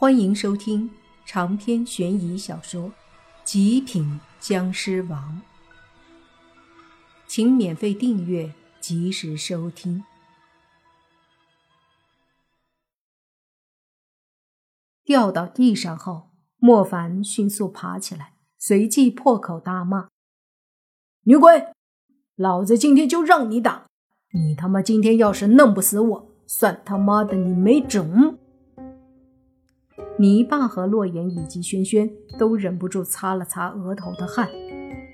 欢迎收听长篇悬疑小说《极品僵尸王》，请免费订阅，及时收听。掉到地上后，莫凡迅速爬起来，随即破口大骂：“女鬼，老子今天就让你打！你他妈今天要是弄不死我，算他妈的你没种！”泥巴和洛言以及轩轩都忍不住擦了擦额头的汗。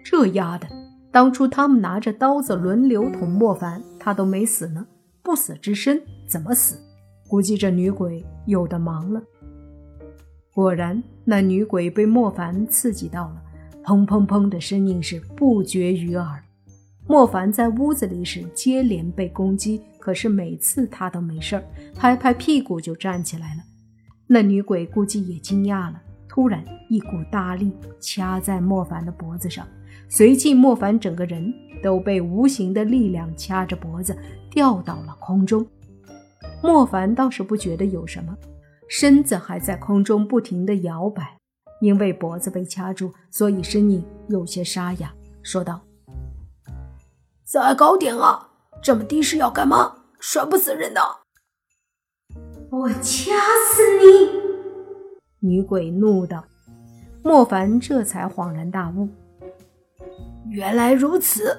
这丫的，当初他们拿着刀子轮流捅莫凡，他都没死呢。不死之身怎么死？估计这女鬼有的忙了。果然，那女鬼被莫凡刺激到了，砰砰砰的声音是不绝于耳。莫凡在屋子里时接连被攻击，可是每次他都没事儿，拍拍屁股就站起来了。那女鬼估计也惊讶了，突然一股大力掐在莫凡的脖子上，随即莫凡整个人都被无形的力量掐着脖子掉到了空中。莫凡倒是不觉得有什么，身子还在空中不停地摇摆，因为脖子被掐住，所以声音有些沙哑，说道：“再高点啊！这么低是要干嘛？摔不死人的。”我掐死你！女鬼怒道。莫凡这才恍然大悟，原来如此，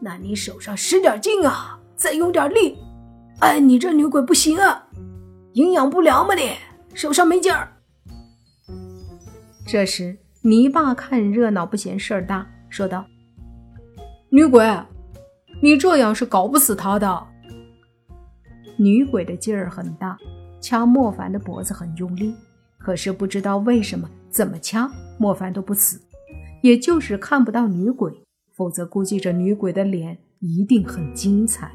那你手上使点劲啊，再用点力。哎，你这女鬼不行啊，营养不良嘛，你手上没劲儿。这时，泥巴看热闹不嫌事儿大，说道：“女鬼，你这样是搞不死他的。”女鬼的劲儿很大。掐莫凡的脖子很用力，可是不知道为什么，怎么掐莫凡都不死。也就是看不到女鬼，否则估计这女鬼的脸一定很精彩。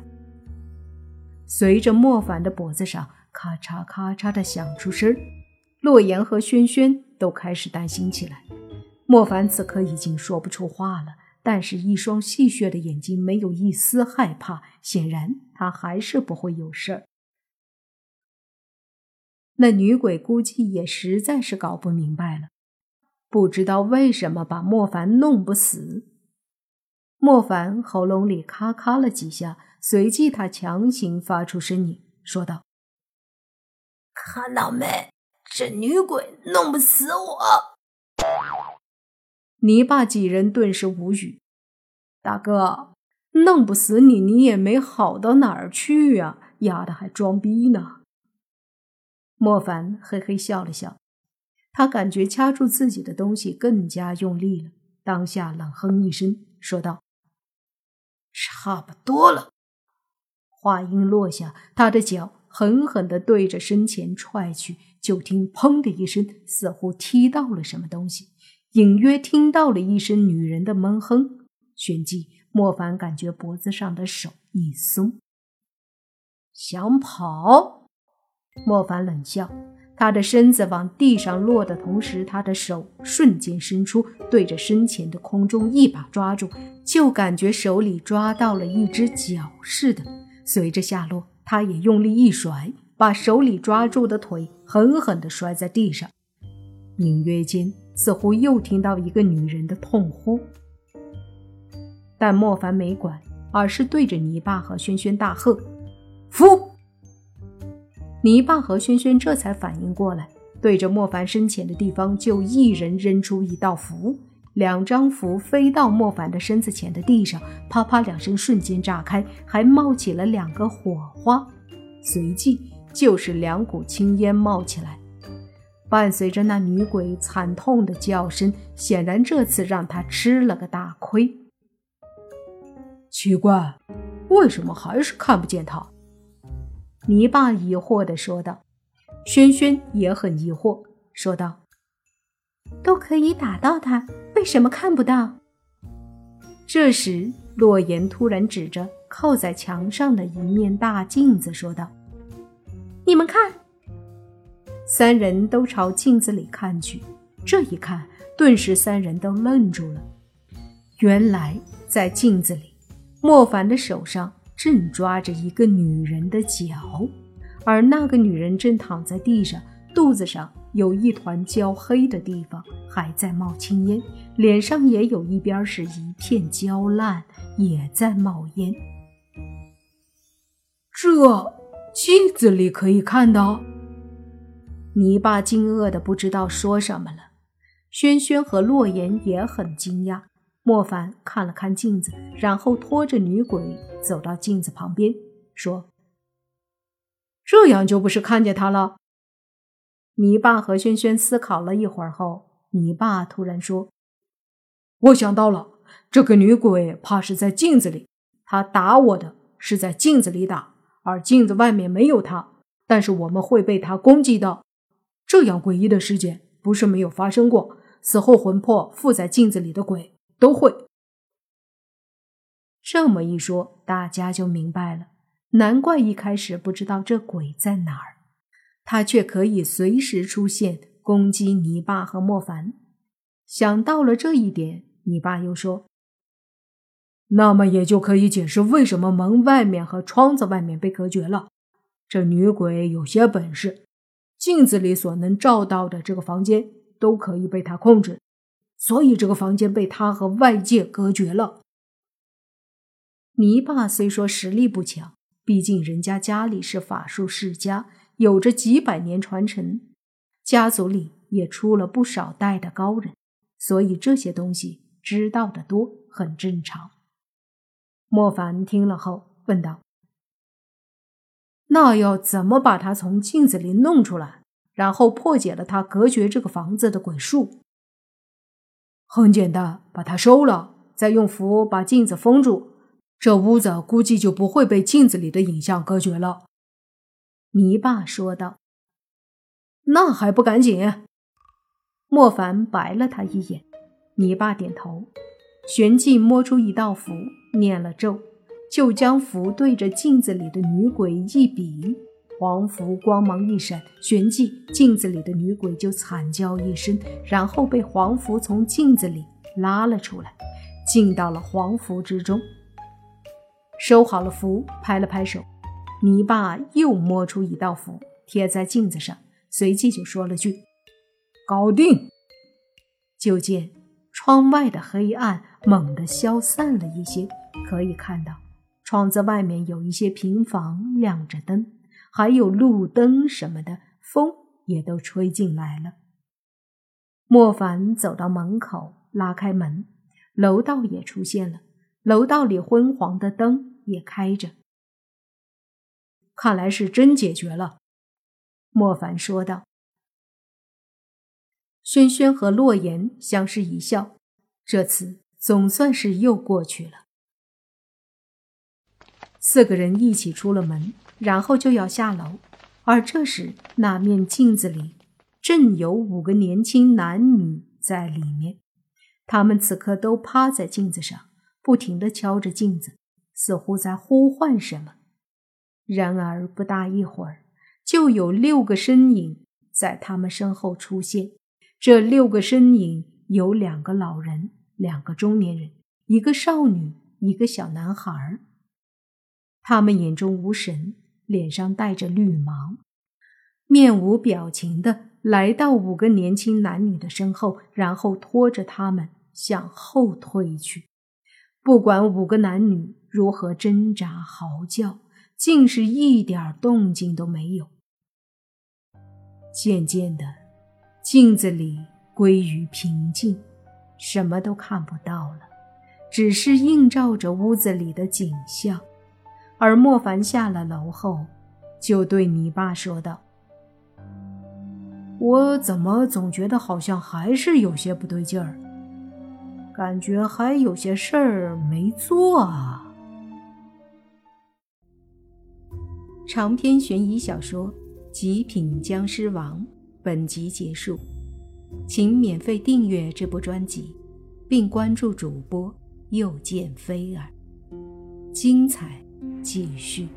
随着莫凡的脖子上咔嚓咔嚓的响出声，洛言和轩轩都开始担心起来。莫凡此刻已经说不出话了，但是一双戏谑的眼睛没有一丝害怕，显然他还是不会有事儿。那女鬼估计也实在是搞不明白了，不知道为什么把莫凡弄不死。莫凡喉咙里咔咔了几下，随即他强行发出声音，说道：“看到没？这女鬼弄不死我。”泥巴几人顿时无语。大哥，弄不死你，你也没好到哪儿去呀，丫的还装逼呢。莫凡嘿嘿笑了笑，他感觉掐住自己的东西更加用力了。当下冷哼一声，说道：“差不多了。”话音落下，他的脚狠狠地对着身前踹去，就听“砰”的一声，似乎踢到了什么东西，隐约听到了一声女人的闷哼。旋即，莫凡感觉脖子上的手一松，想跑。莫凡冷笑，他的身子往地上落的同时，他的手瞬间伸出，对着身前的空中一把抓住，就感觉手里抓到了一只脚似的。随着下落，他也用力一甩，把手里抓住的腿狠狠地摔在地上。隐约间，似乎又听到一个女人的痛呼，但莫凡没管，而是对着泥巴和轩轩大喝：“服！”泥巴和轩轩这才反应过来，对着莫凡身前的地方就一人扔出一道符，两张符飞到莫凡的身子前的地上，啪啪两声，瞬间炸开，还冒起了两个火花，随即就是两股青烟冒起来，伴随着那女鬼惨痛的叫声，显然这次让他吃了个大亏。奇怪，为什么还是看不见他？泥巴疑惑地说道：“轩轩也很疑惑，说道：‘都可以打到他，为什么看不到？’”这时，洛言突然指着靠在墙上的一面大镜子，说道：“你们看！”三人都朝镜子里看去，这一看，顿时三人都愣住了。原来，在镜子里，莫凡的手上。正抓着一个女人的脚，而那个女人正躺在地上，肚子上有一团焦黑的地方还在冒青烟，脸上也有一边是一片焦烂，也在冒烟。这镜子里可以看到？泥巴惊愕的不知道说什么了。轩轩和洛言也很惊讶。莫凡看了看镜子，然后拖着女鬼走到镜子旁边，说：“这样就不是看见他了。”泥爸和轩轩思考了一会儿后，泥爸突然说：“我想到了，这个女鬼怕是在镜子里。她打我的是在镜子里打，而镜子外面没有她，但是我们会被她攻击的。这样诡异的事件不是没有发生过。死后魂魄附在镜子里的鬼。”都会。这么一说，大家就明白了。难怪一开始不知道这鬼在哪儿，他却可以随时出现攻击泥巴和莫凡。想到了这一点，泥巴又说：“那么也就可以解释为什么门外面和窗子外面被隔绝了。这女鬼有些本事，镜子里所能照到的这个房间都可以被她控制。”所以这个房间被他和外界隔绝了。泥巴虽说实力不强，毕竟人家家里是法术世家，有着几百年传承，家族里也出了不少代的高人，所以这些东西知道的多，很正常。莫凡听了后问道：“那要怎么把他从镜子里弄出来，然后破解了他隔绝这个房子的鬼术？”很简单，把它收了，再用符把镜子封住，这屋子估计就不会被镜子里的影像隔绝了。”泥巴说道。“那还不赶紧？”莫凡白了他一眼。泥巴点头，旋即摸出一道符，念了咒，就将符对着镜子里的女鬼一比。黄符光芒一闪，旋即镜子里的女鬼就惨叫一声，然后被黄符从镜子里拉了出来，进到了黄符之中。收好了符，拍了拍手，泥巴又摸出一道符，贴在镜子上，随即就说了句：“搞定。”就见窗外的黑暗猛地消散了一些，可以看到窗子外面有一些平房亮着灯。还有路灯什么的，风也都吹进来了。莫凡走到门口，拉开门，楼道也出现了。楼道里昏黄的灯也开着，看来是真解决了。莫凡说道。轩轩和洛言相视一笑，这次总算是又过去了。四个人一起出了门。然后就要下楼，而这时那面镜子里正有五个年轻男女在里面，他们此刻都趴在镜子上，不停地敲着镜子，似乎在呼唤什么。然而不大一会儿，就有六个身影在他们身后出现。这六个身影有两个老人，两个中年人，一个少女，一个小男孩。他们眼中无神。脸上带着绿芒，面无表情的来到五个年轻男女的身后，然后拖着他们向后退去。不管五个男女如何挣扎嚎叫，竟是一点动静都没有。渐渐的，镜子里归于平静，什么都看不到了，只是映照着屋子里的景象。而莫凡下了楼后，就对你爸说道：“我怎么总觉得好像还是有些不对劲儿，感觉还有些事儿没做啊。”长篇悬疑小说《极品僵尸王》本集结束，请免费订阅这部专辑，并关注主播又见菲儿，精彩。继续。